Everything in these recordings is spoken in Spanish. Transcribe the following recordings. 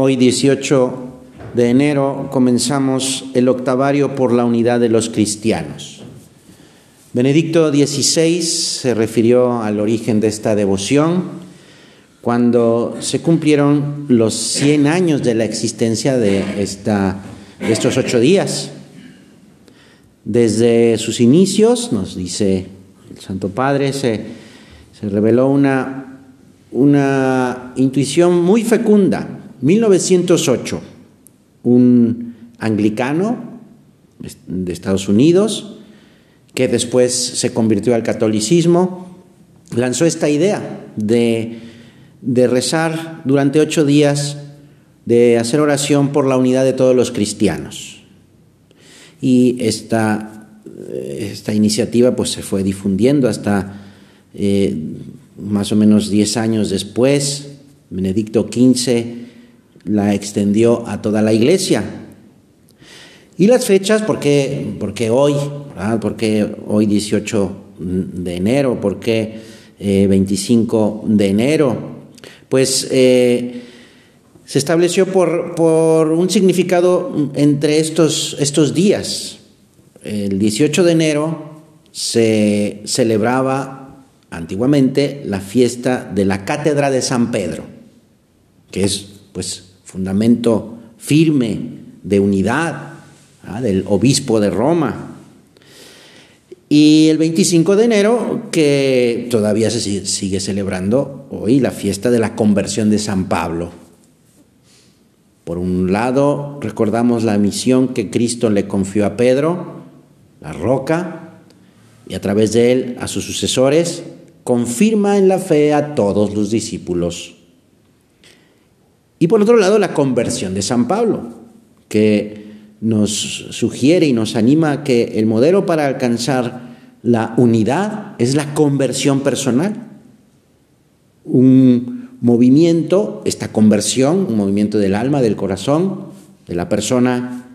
Hoy 18 de enero comenzamos el octavario por la unidad de los cristianos. Benedicto XVI se refirió al origen de esta devoción cuando se cumplieron los 100 años de la existencia de, estos ocho días. Desde sus inicios, nos dice el Santo Padre, se, se reveló una, una intuición muy fecunda 1908, un anglicano de Estados Unidos, que después se convirtió al catolicismo, lanzó esta idea de, rezar durante ocho días, de hacer oración por la unidad de todos los cristianos. Y esta, esta iniciativa pues, se fue difundiendo hasta eh, más o menos diez años después. Benedicto XV la extendió a toda la iglesia. Y las fechas, ¿por qué, hoy? ¿Por qué hoy 18 de enero? ¿Por qué 25 eh, de enero? Pues eh, se estableció por, por, un significado entre estos, estos días. El 18 de enero se celebraba antiguamente la fiesta de la Cátedra de San Pedro, que es pues fundamento firme de unidad ¿ah? del obispo de Roma. Y el 25 de enero, que todavía se sigue celebrando hoy, la fiesta de la conversión de San Pablo. Por un lado, recordamos la misión que Cristo le confió a Pedro, la roca, y a través de él a sus sucesores, confirma en la fe a todos los discípulos. Y por otro lado, la conversión de San Pablo, que nos sugiere y nos anima que el modelo para alcanzar la unidad es la conversión personal. Un movimiento, esta conversión, un movimiento del alma, del corazón, de la persona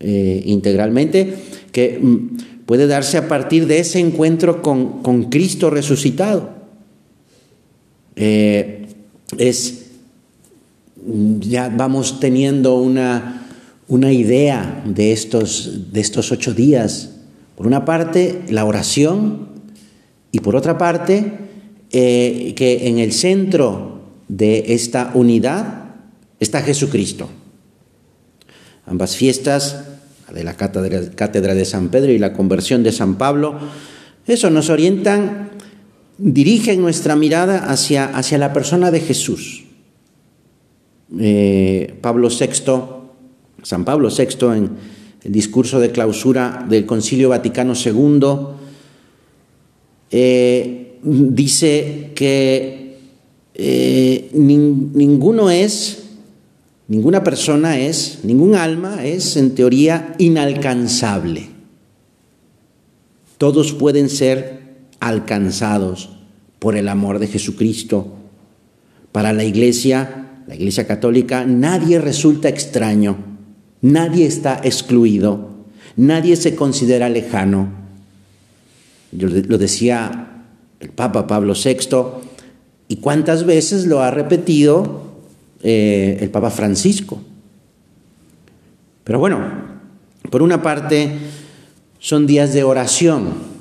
eh, integralmente, que mm, puede darse a partir de ese encuentro con, Cristo resucitado. Eh, es ya vamos teniendo una, una idea de estos, de estos ocho días. Por una parte, la oración y por otra parte, eh, que en el centro de esta unidad está Jesucristo. Ambas fiestas, la de la cátedra de San Pedro y la conversión de San Pablo, eso nos orientan, dirigen nuestra mirada hacia, hacia la persona de Jesús. Eh, Pablo VI, San Pablo VI, en el discurso de clausura del Concilio Vaticano II, eh, dice que eh, ninguno es, ninguna persona es, ningún alma es en teoría inalcanzable. Todos pueden ser alcanzados por el amor de Jesucristo. Para la Iglesia, la Iglesia Católica, nadie resulta extraño, nadie está excluido, nadie se considera lejano. Yo lo decía el Papa Pablo VI, y cuántas veces lo ha repetido eh, el Papa Francisco. Pero bueno, por una parte son días de oración.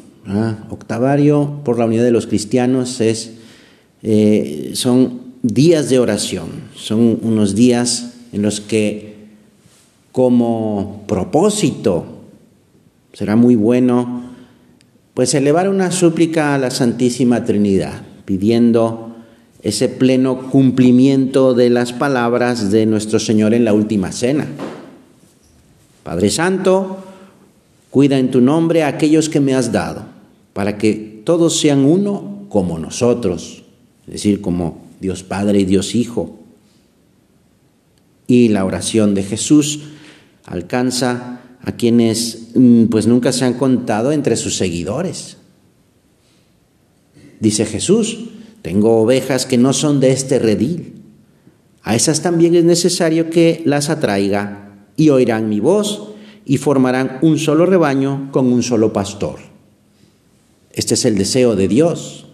Octavario por la unidad de los cristianos es, eh, son días de oración, son unos días en los que como propósito será muy bueno pues elevar una súplica a la Santísima Trinidad, pidiendo ese pleno cumplimiento de las palabras de nuestro Señor en la última cena. Padre Santo, cuida en tu nombre a aquellos que me has dado, para que todos sean uno como nosotros, es decir, como Dios Padre y Dios Hijo. Y la oración de Jesús alcanza a quienes mm, pues nunca se han contado entre sus seguidores. Dice Jesús, tengo ovejas que no son de este redil. A esas también es necesario que las atraiga y oirán mi voz y formarán un solo rebaño con un solo pastor. Este es el deseo de Dios,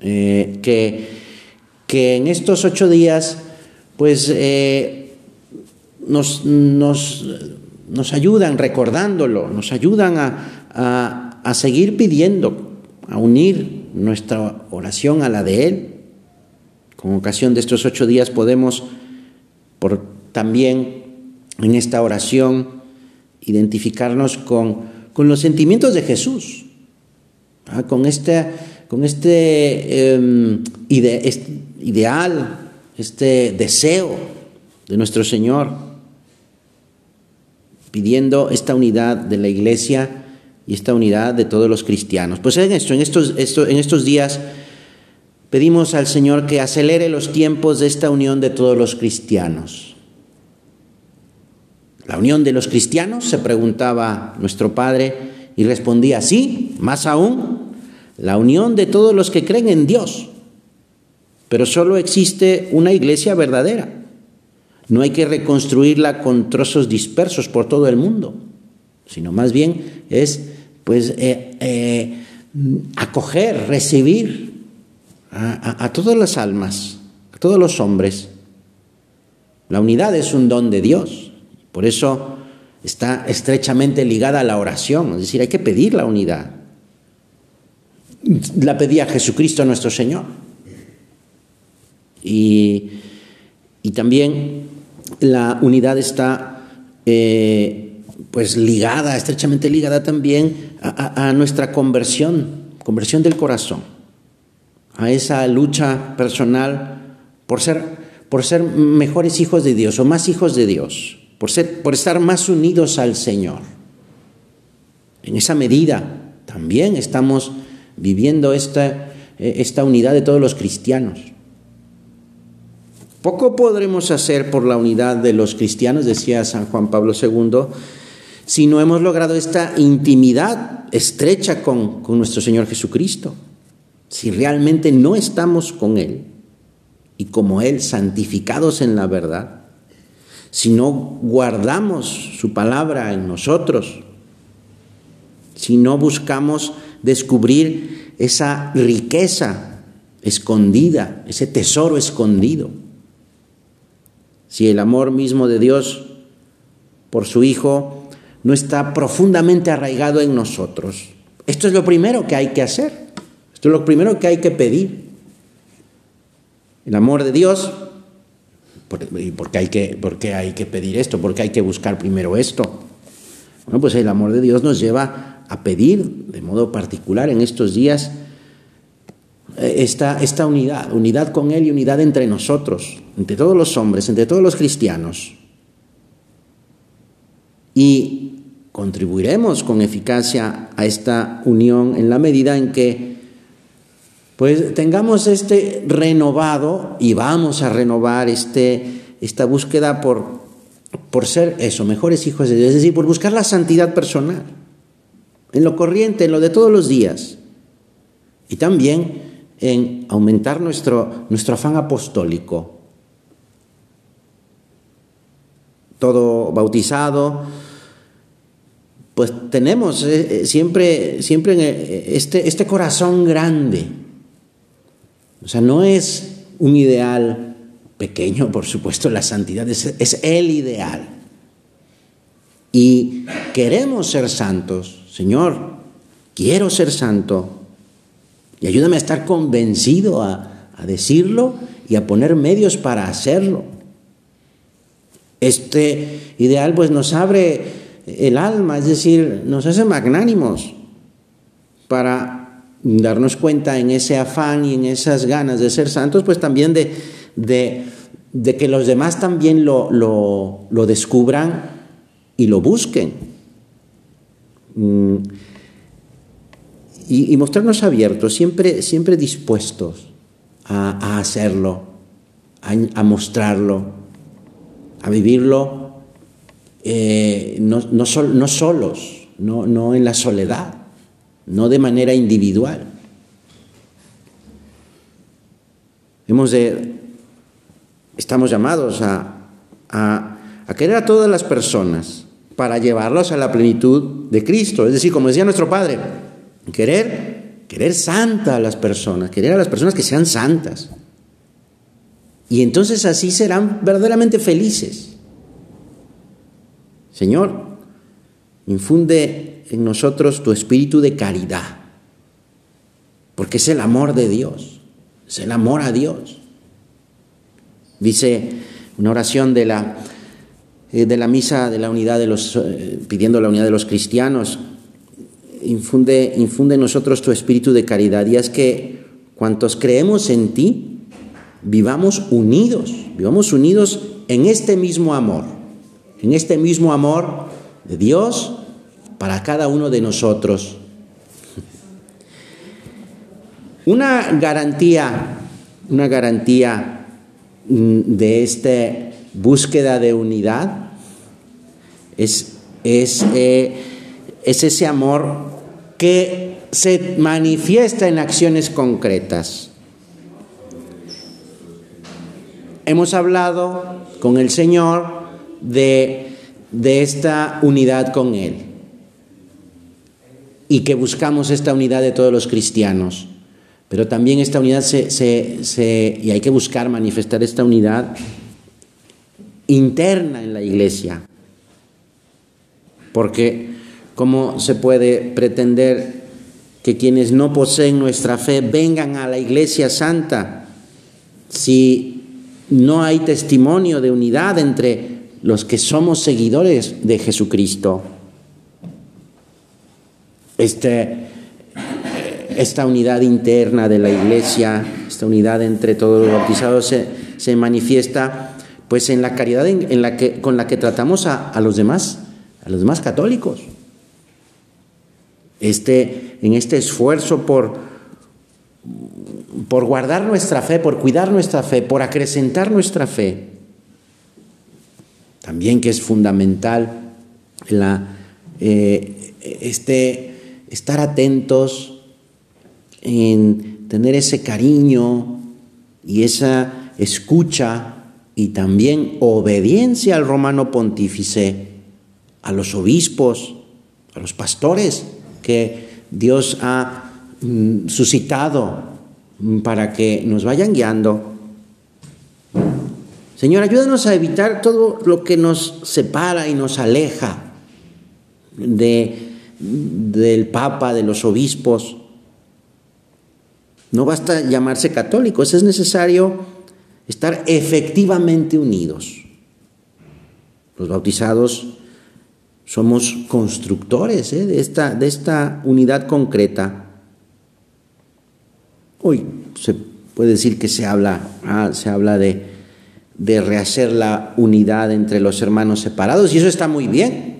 eh, que que en estos ocho días pues eh, nos, nos, nos ayudan recordándolo, nos ayudan a, a seguir pidiendo, a unir nuestra oración a la de Él. Con ocasión de estos ocho días podemos por, también en esta oración identificarnos con, con los sentimientos de Jesús, con este, con este, em, ideal, este deseo de nuestro Señor, pidiendo esta unidad de la iglesia y esta unidad de todos los cristianos. Pues en esto, en estos días pedimos al Señor que acelere los tiempos de esta unión de todos los cristianos. La unión de los cristianos, se preguntaba nuestro Padre, y respondía, sí, más aún, la unión de todos los que creen en Dios. Pero solo existe una iglesia verdadera. No hay que reconstruirla con trozos dispersos por todo el mundo, sino más bien es pues eh, eh, acoger, recibir a, a todas las almas, a todos los hombres. La unidad es un don de Dios, por eso está estrechamente ligada a la oración, es decir, hay que pedir la unidad. La pedía Jesucristo nuestro Señor. Y, y también la unidad está eh, pues ligada, estrechamente ligada también a, nuestra conversión, conversión del corazón, a esa lucha personal por ser, por ser mejores hijos de Dios o más hijos de Dios, por, ser, por estar más unidos al Señor. En esa medida también estamos viviendo esta, esta unidad de todos los cristianos. Poco podremos hacer por la unidad de los cristianos, decía San Juan Pablo II, si no hemos logrado esta intimidad estrecha con, nuestro Señor Jesucristo, si realmente no estamos con Él y como Él santificados en la verdad, si no guardamos su palabra en nosotros, si no buscamos descubrir esa riqueza escondida, ese tesoro escondido, si el amor mismo de Dios por su Hijo no está profundamente arraigado en nosotros. Esto es lo primero que hay que hacer. Esto es lo primero que hay que pedir. El amor de Dios. ¿Y por qué hay que, por qué hay que pedir esto? ¿Por qué hay que buscar primero esto? Bueno, pues el amor de Dios nos lleva a pedir de modo particular en estos días eh, esta, esta unidad, unidad con Él y unidad entre nosotros, entre todos los hombres, entre todos los cristianos. Y contribuiremos con eficacia a esta unión en la medida en que pues tengamos este renovado y vamos a renovar este, esta búsqueda por, por ser eso, mejores hijos de Dios, es decir, por buscar la santidad personal, en lo corriente, en lo de todos los días, y también en aumentar nuestro, nuestro afán apostólico. Todo bautizado, pues tenemos eh, eh, siempre, siempre eh, este, este corazón grande. O sea, no es un ideal pequeño, por supuesto, la santidad es, es el ideal. Y queremos ser santos. Señor, quiero ser santo. Y ayúdame a estar convencido a, a decirlo y a poner medios para hacerlo. Este ideal pues nos abre el alma, es decir, nos hace magnánimos para darnos cuenta en ese afán y en esas ganas de ser santos, pues también de, de, que los demás también lo, lo, descubran y lo busquen. Mm. Y, mostrarnos abiertos, siempre, siempre dispuestos a, hacerlo, a, mostrarlo, a vivirlo eh, no, no, no, solos, no, no en la soledad, no de manera individual. Hemos estamos llamados a, a querer a todas las personas para llevarlos a la plenitud de Cristo. Es decir, como decía nuestro Padre, querer, querer santa a las personas, querer a las personas que sean santas. Y entonces así serán verdaderamente felices Señor, infunde en nosotros tu espíritu de caridad, porque es el amor de Dios, es el amor a Dios. Dice una oración de la, de la misa de la unidad de los, eh, pidiendo la unidad de los cristianos, infunde, infunde en nosotros tu espíritu de caridad. Y es que cuantos creemos en ti, vivamos unidos, vivamos unidos en este mismo amor, en este mismo amor de Dios para cada uno de nosotros. Una garantía, una garantía mm, de esta búsqueda de unidad es, es, eh, es ese amor que se manifiesta en acciones concretas. Hemos hablado con el Señor de, de esta unidad con Él y que buscamos esta unidad de todos los cristianos. Pero también esta unidad se, se, y hay que buscar manifestar esta unidad interna en la iglesia. Porque ¿Cómo se puede pretender que quienes no poseen nuestra fe vengan a la iglesia santa si no hay testimonio de unidad entre los que somos seguidores de Jesucristo? Este, esta unidad interna de la iglesia, esta unidad entre todos los bautizados se, manifiesta pues en la caridad en, la que, con la que tratamos a, los demás, a los demás católicos este, en este esfuerzo por, por guardar nuestra fe, por cuidar nuestra fe, por acrecentar nuestra fe. También que es fundamental la, eh, este, estar atentos en tener ese cariño y esa escucha y también obediencia al romano pontífice, a los obispos, a los pastores que Dios ha mm, suscitado para que nos vayan guiando. Señor, ayúdanos a evitar todo lo que nos separa y nos aleja de, del Papa, de los obispos. No basta llamarse católicos, es necesario estar efectivamente unidos. Los bautizados somos constructores ¿eh? de, esta, de esta unidad concreta. Hoy se puede decir que se habla, ah, se habla de, de rehacer la unidad entre los hermanos separados y eso está muy bien.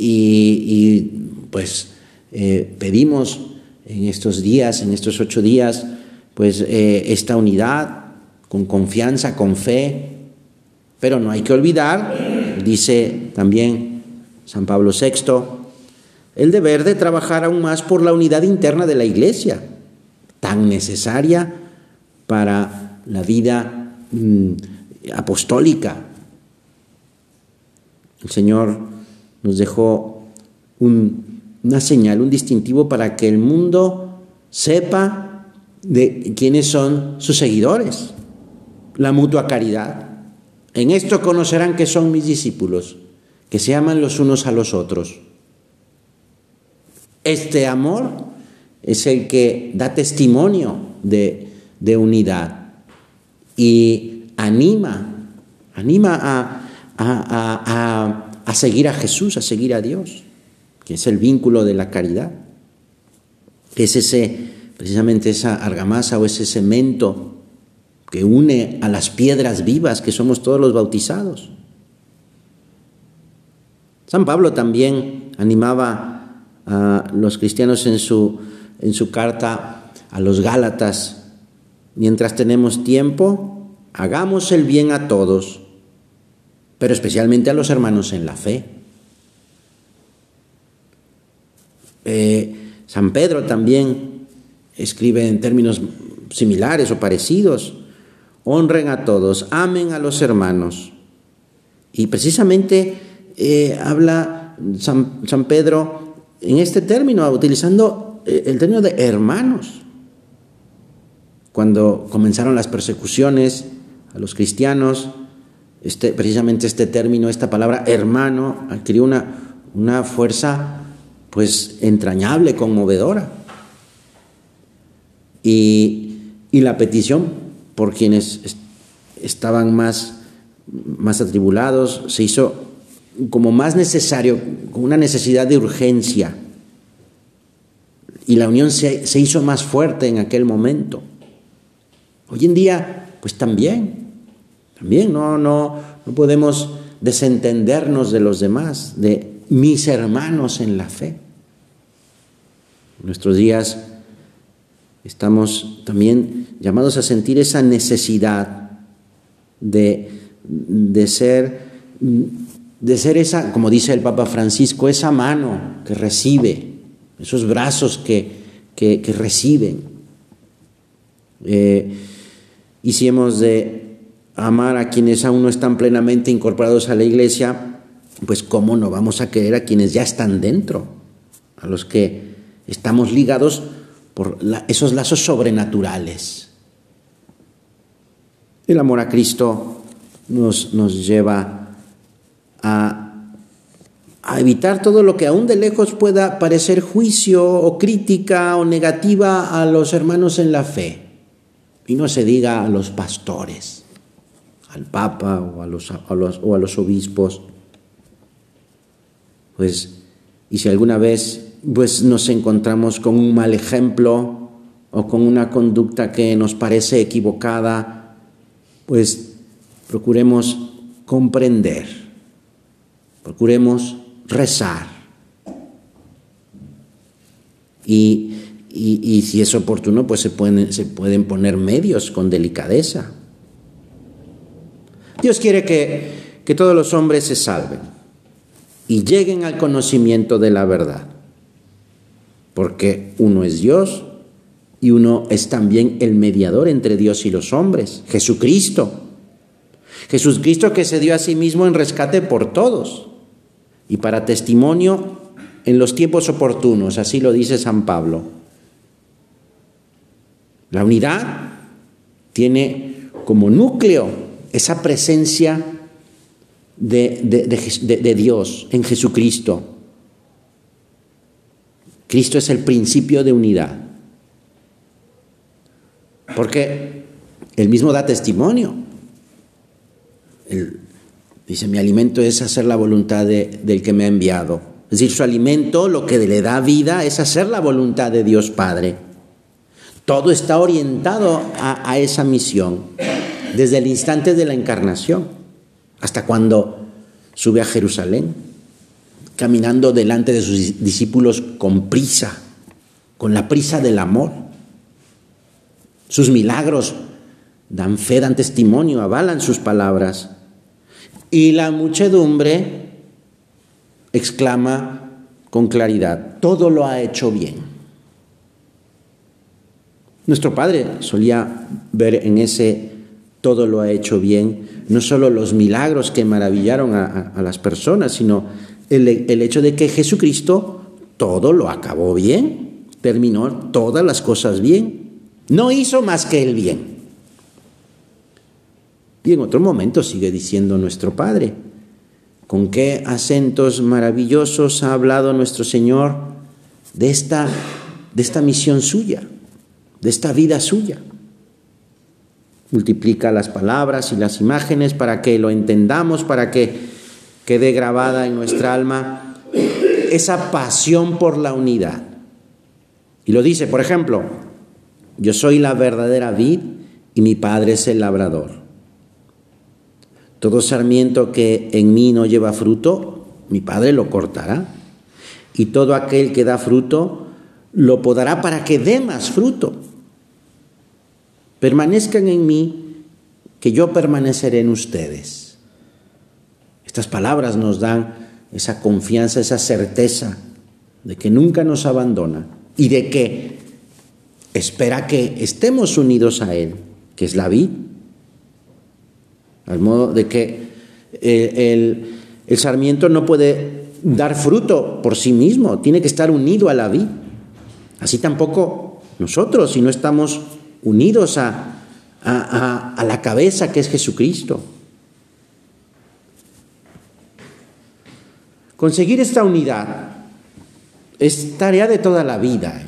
Y, pues eh, pedimos en estos días, en estos ocho días, pues eh, esta unidad con confianza, con fe, pero no hay que olvidar dice también San Pablo VI, el deber de trabajar aún más por la unidad interna de la Iglesia, tan necesaria para la vida mm, apostólica. El Señor nos dejó una señal, un distintivo para que el mundo sepa de quiénes son sus seguidores, la mutua caridad. En esto conocerán que son mis discípulos, que se aman los unos a los otros. Este amor es el que da testimonio de, unidad y anima, anima a, a seguir a Jesús, a seguir a Dios, que es el vínculo de la caridad. Es ese, precisamente esa argamasa o ese cemento que une a las piedras vivas que somos todos los bautizados. San Pablo también animaba a los cristianos en su, en su carta a los Gálatas, mientras tenemos tiempo, hagamos el bien a todos, pero especialmente a los hermanos en la fe. Eh, San Pedro también escribe en términos similares o parecidos honren a todos, amen a los hermanos. Y precisamente eh, habla San, Pedro en este término, utilizando eh, el término de hermanos. Cuando comenzaron las persecuciones a los cristianos, este, precisamente este término, esta palabra hermano, adquirió una, una fuerza pues entrañable, conmovedora. Y, la petición por quienes estaban más, más atribulados se hizo como más necesario, con una necesidad de urgencia. Y la unión se, se hizo más fuerte en aquel momento. Hoy en día, pues también, también no, no, no podemos desentendernos de los demás, de mis hermanos en la fe. Nuestros días estamos también llamados a sentir esa necesidad de, de, ser, de ser esa, como dice el Papa Francisco, esa mano que recibe, esos brazos que, que, reciben. Eh, y si hemos de amar a quienes aún no están plenamente incorporados a la iglesia, pues cómo no vamos a querer a quienes ya están dentro, a los que estamos ligados por esos lazos sobrenaturales. El amor a Cristo nos, nos lleva a, a evitar todo lo que aún de lejos pueda parecer juicio o crítica o negativa a los hermanos en la fe. Y no se diga a los pastores, al Papa o a los, o a los obispos. Pues, y si alguna vez pues nos encontramos con un mal ejemplo o con una conducta que nos parece equivocada, pues procuremos comprender, procuremos rezar. Y, y, si es oportuno, pues se pueden, se pueden poner medios con delicadeza. Dios quiere que, que todos los hombres se salven y lleguen al conocimiento de la verdad porque uno es Dios y uno es también el mediador entre Dios y los hombres, Jesucristo. Jesucristo que se dio a sí mismo en rescate por todos y para testimonio en los tiempos oportunos, así lo dice San Pablo. La unidad tiene como núcleo esa presencia de, de Dios en Jesucristo Cristo es el principio de unidad. Porque él mismo da testimonio. dice, mi alimento es hacer la voluntad del que me ha enviado. Es decir, su alimento, lo que le da vida, es hacer la voluntad de Dios Padre. Todo está orientado a esa misión, desde el instante de la encarnación hasta cuando sube a Jerusalén caminando delante de sus discípulos con prisa, con la prisa del amor. Sus milagros dan fe, dan testimonio, avalan sus palabras. Y la muchedumbre exclama con claridad, todo lo ha hecho bien. Nuestro Padre solía ver en ese todo lo ha hecho bien, no solo los milagros que maravillaron a, a las personas, sino el, hecho de que Jesucristo todo lo acabó bien, terminó todas las cosas bien, no hizo más que el bien. Y en otro momento sigue diciendo nuestro Padre, con qué acentos maravillosos ha hablado nuestro Señor de esta, de esta misión suya, de esta vida suya. Multiplica las palabras y las imágenes para que lo entendamos, para que quede grabada en nuestra alma esa pasión por la unidad. Y lo dice, por ejemplo, yo soy la verdadera vid y mi padre es el labrador. Todo sarmiento que en mí no lleva fruto, mi padre lo cortará. Y todo aquel que da fruto, lo podará para que dé más fruto. Permanezcan en mí, que yo permaneceré en ustedes. Estas palabras nos dan esa confianza, esa certeza de que nunca nos abandona y de que espera que estemos unidos a Él, que es la vida. Al modo de que el, el sarmiento no puede dar fruto por sí mismo, tiene que estar unido a la vid. Así tampoco nosotros, si no estamos unidos a, a, a, la cabeza que es Jesucristo. Conseguir esta unidad es tarea de toda la vida.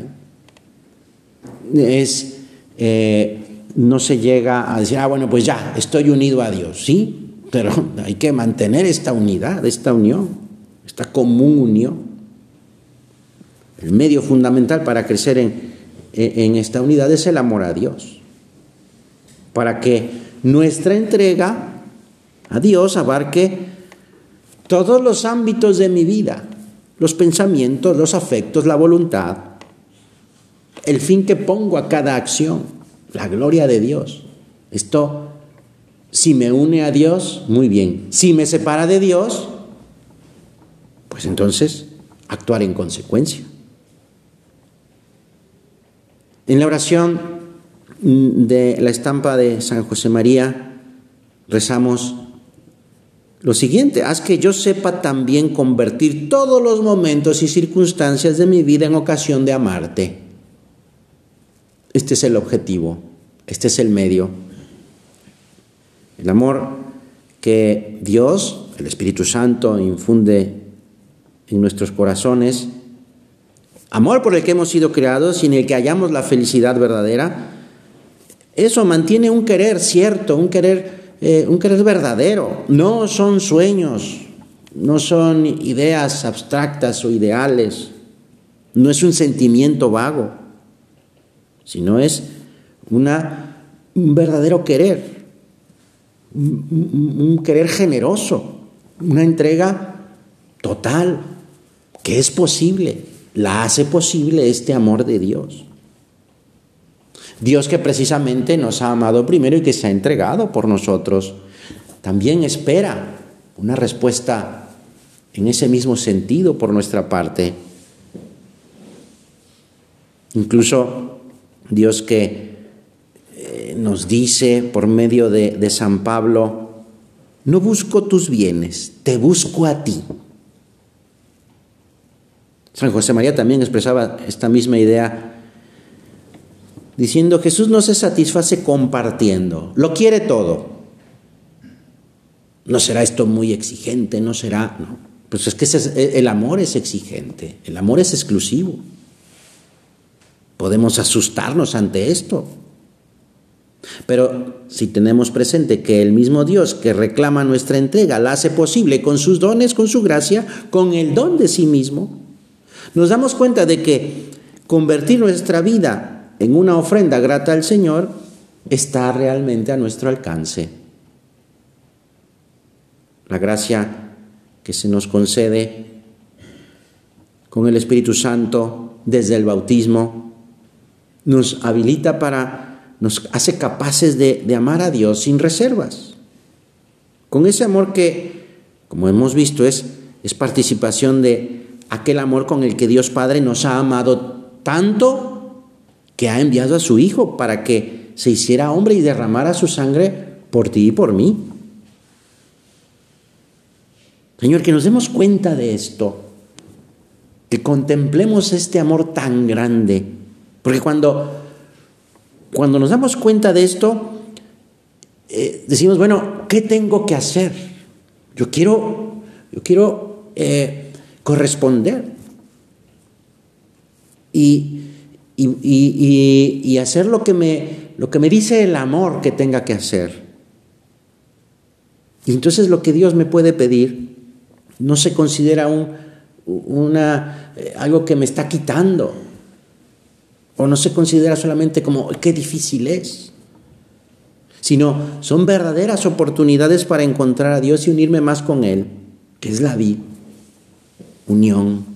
¿eh? Es, eh, no se llega a decir, ah, bueno, pues ya, estoy unido a Dios, sí, pero hay que mantener esta unidad, esta unión, esta común unión. El medio fundamental para crecer en, en esta unidad es el amor a Dios, para que nuestra entrega a Dios abarque todos los ámbitos de mi vida, los pensamientos, los afectos, la voluntad, el fin que pongo a cada acción, la gloria de Dios. Esto, si me une a Dios, muy bien. Si me separa de Dios, pues entonces actuar en consecuencia. En la oración de la estampa de San José María rezamos lo siguiente, haz que yo sepa también convertir todos los momentos y circunstancias de mi vida en ocasión de amarte. Este es el objetivo, este es el medio. El amor que Dios, el Espíritu Santo, infunde en nuestros corazones, amor por el que hemos sido creados y en el que hallamos la felicidad verdadera, eso mantiene un querer cierto, un querer eh, un querer verdadero, no son sueños, no son ideas abstractas o ideales, no es un sentimiento vago, sino es una, un verdadero querer, un querer generoso, una entrega total, que es posible, la hace posible este amor de Dios. Dios que precisamente nos ha amado primero y que se ha entregado por nosotros, también espera una respuesta en ese mismo sentido por nuestra parte. Incluso Dios que eh, nos dice por medio de, de San Pablo, no busco tus bienes, te busco a ti. San José María también expresaba esta misma idea diciendo Jesús no se satisface compartiendo, lo quiere todo. No será esto muy exigente, no será, no. Pues es que el amor es exigente, el amor es exclusivo. Podemos asustarnos ante esto. Pero si tenemos presente que el mismo Dios que reclama nuestra entrega la hace posible con sus dones, con su gracia, con el don de sí mismo, nos damos cuenta de que convertir nuestra vida en una ofrenda grata al Señor está realmente a nuestro alcance. La gracia que se nos concede con el Espíritu Santo desde el bautismo nos habilita para, nos hace capaces de, amar a Dios sin reservas. Con ese amor que, como hemos visto, es, es participación de aquel amor con el que Dios Padre nos ha amado tanto que ha enviado a su Hijo para que se hiciera hombre y derramara su sangre por ti y por mí. Señor, que nos demos cuenta de esto, que contemplemos este amor tan grande, porque cuando, cuando nos damos cuenta de esto, eh, decimos, bueno, ¿qué tengo que hacer? Yo quiero, yo quiero eh, corresponder. Y, y, hacer lo que, me, lo que me dice el amor que tenga que hacer. Y entonces lo que Dios me puede pedir no se considera un, una, eh, algo que me está quitando, o no se considera solamente como qué difícil es, sino son verdaderas oportunidades para encontrar a Dios y unirme más con Él, que es la vida, unión.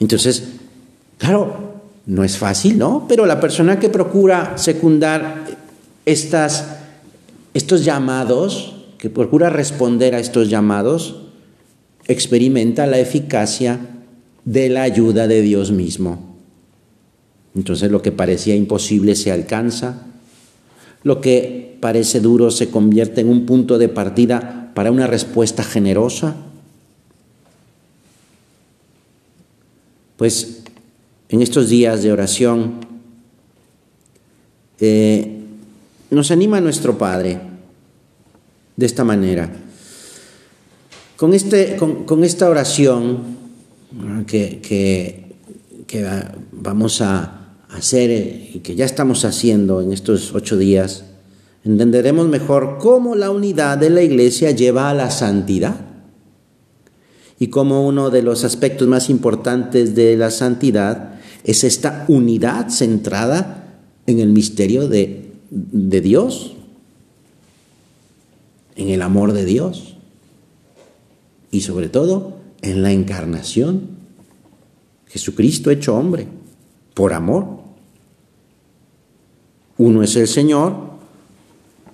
Entonces, claro, no es fácil, ¿no? Pero la persona que procura secundar estas, estos llamados, que procura responder a estos llamados, experimenta la eficacia de la ayuda de Dios mismo. Entonces lo que parecía imposible se alcanza, lo que parece duro se convierte en un punto de partida para una respuesta generosa Pues en estos días de oración eh, nos anima nuestro Padre de esta manera. Con, este, con, esta oración que, que, vamos a hacer y que ya estamos haciendo en estos ocho días, entenderemos mejor cómo la unidad de la iglesia lleva a la santidad y cómo uno de los aspectos más importantes de la santidad es esta unidad centrada en el misterio de, de Dios, en el amor de Dios y sobre todo en la encarnación. Jesucristo hecho hombre, por amor. Uno es el Señor,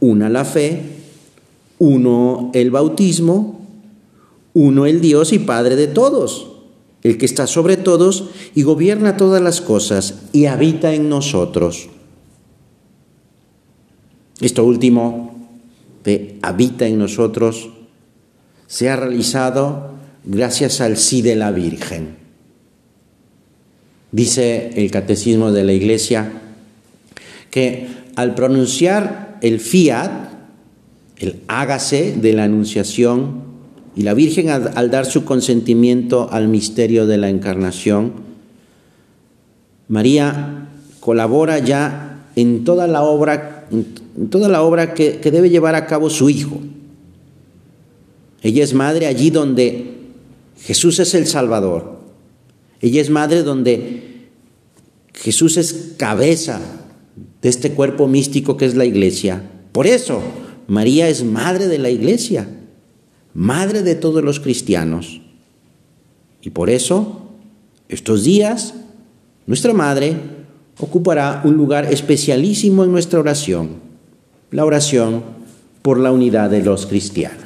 una la fe, uno el bautismo, uno el Dios y Padre de todos, el que está sobre todos y gobierna todas las cosas y habita en nosotros. Esto último de habita en nosotros se ha realizado gracias al sí de la Virgen. Dice el Catecismo de la Iglesia que al pronunciar el fiat, el hágase de la Anunciación, y la Virgen al, dar su consentimiento al misterio de la Encarnación, María colabora ya en toda la obra, en toda la obra que, que debe llevar a cabo su Hijo. Ella es madre allí donde Jesús es el Salvador. Ella es madre donde Jesús es cabeza de este cuerpo místico que es la iglesia. Por eso, María es madre de la iglesia madre de todos los cristianos. Y por eso, estos días, nuestra madre ocupará un lugar especialísimo en nuestra oración, la oración por la unidad de los cristianos.